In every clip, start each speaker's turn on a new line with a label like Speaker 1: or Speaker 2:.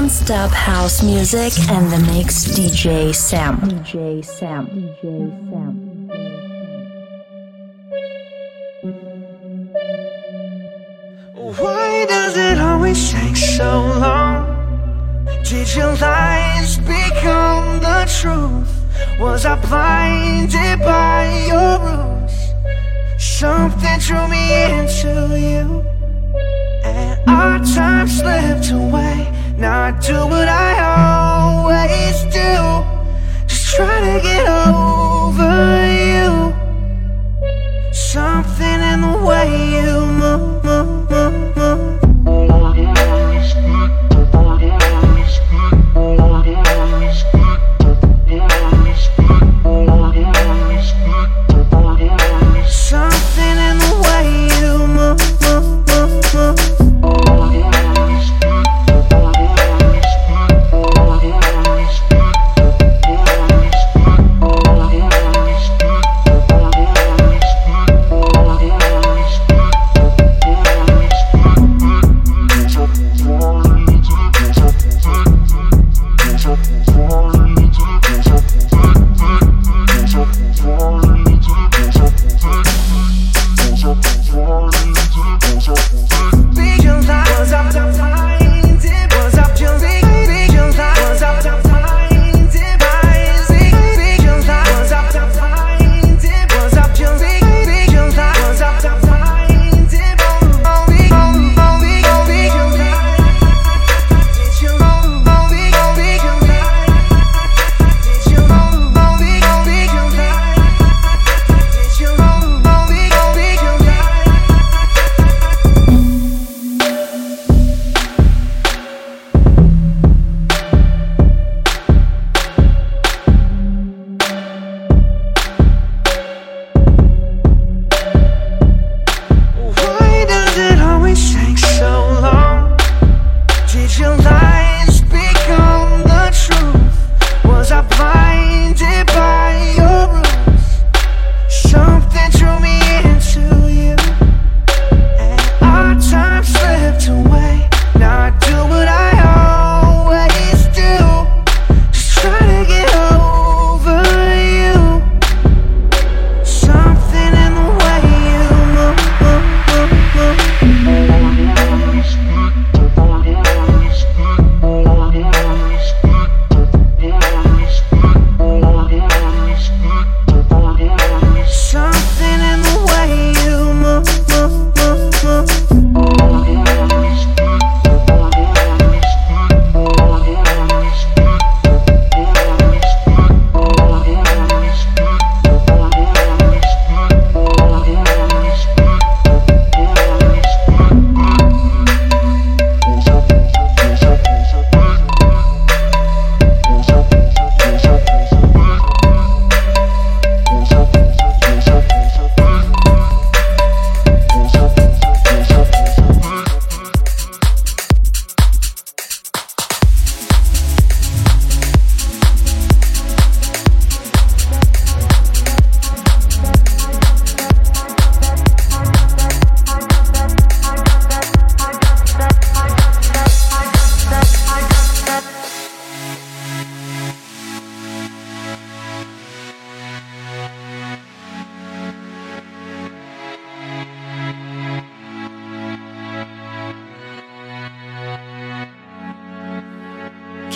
Speaker 1: non-stop house music and the mix DJ Sam. DJ Sam. DJ Sam.
Speaker 2: Why does it always take so long? Did your lies become the truth? Was I blinded by your rules? Something drew me into you, and our time slipped away. Now I do what I always do, just try to get over you. Something in the way you move, move, move, move.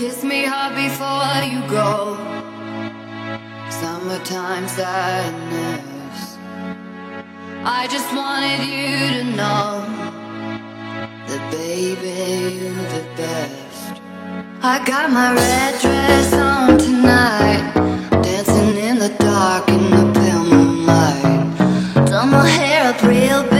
Speaker 3: Kiss me hard before you go. Summertime sadness. I just wanted you to know that, baby, you're the best. I got my red dress on tonight, dancing in the dark in the pale moonlight. Done my hair up real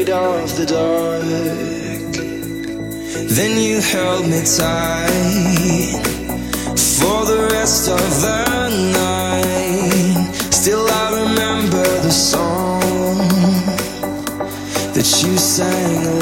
Speaker 2: afraid of the dark.
Speaker 4: Then you held me tight for the rest of the night. Still, I remember the song that you sang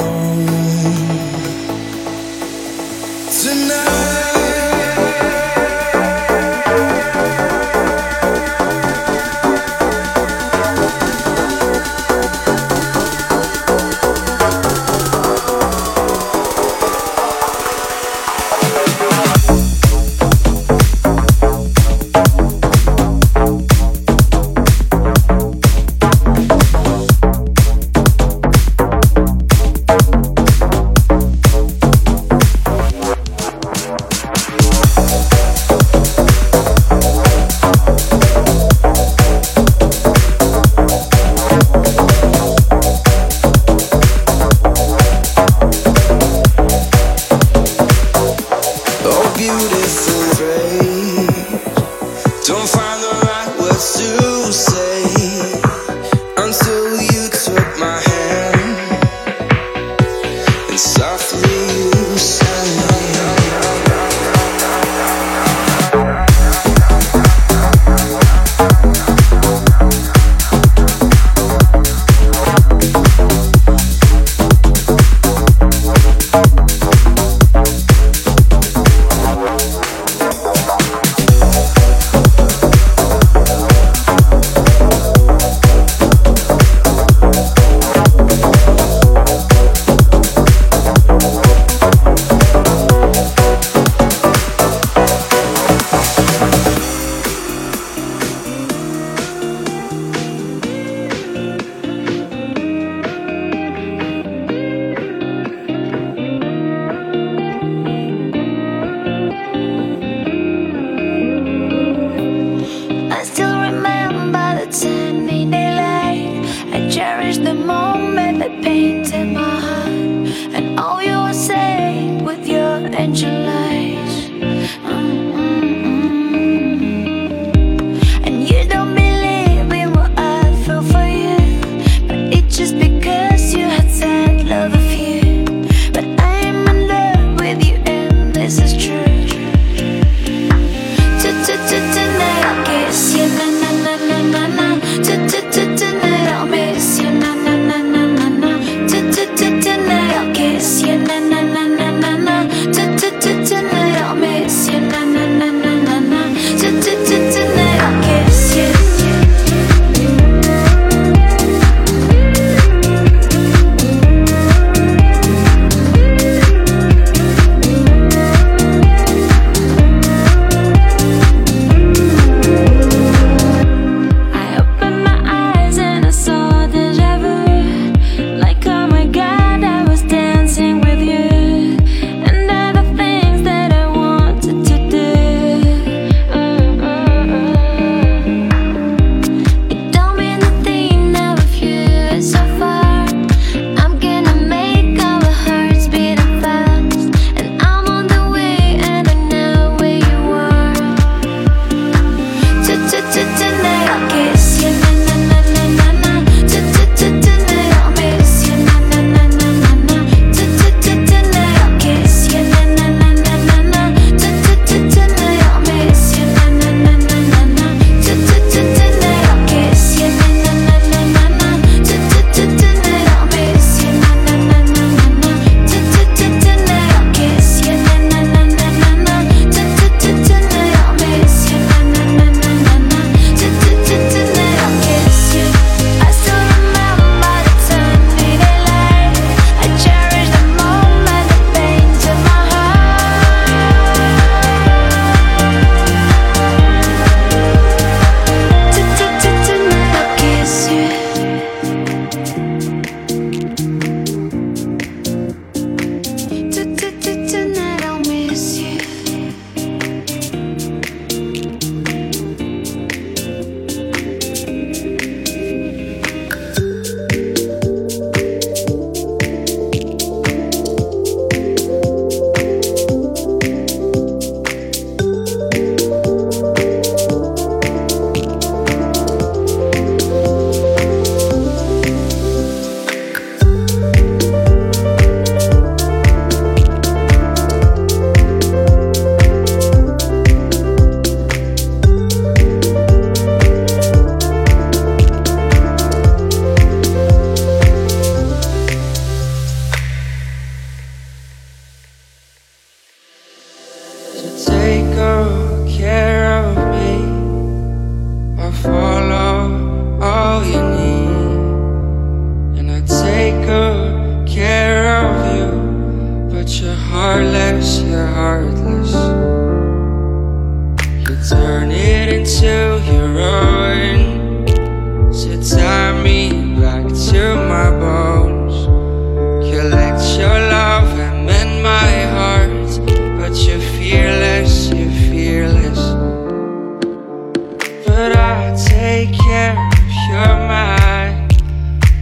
Speaker 5: I take care of your mind.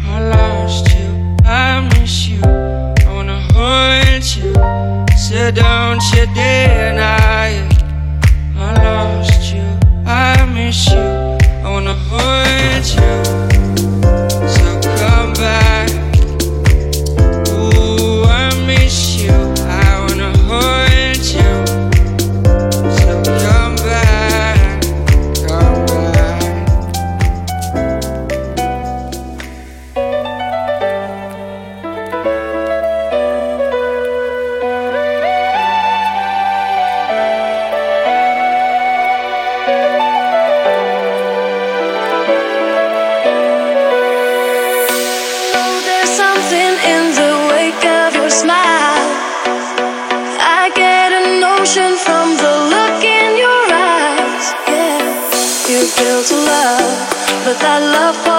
Speaker 5: I lost you, I miss you, I wanna hold you. So don't you
Speaker 1: dare to love, but that love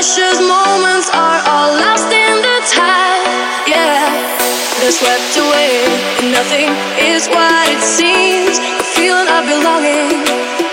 Speaker 1: precious moments are all lost in the tide. Yeah, they're swept away, and nothing is what it seems. The feeling of belonging.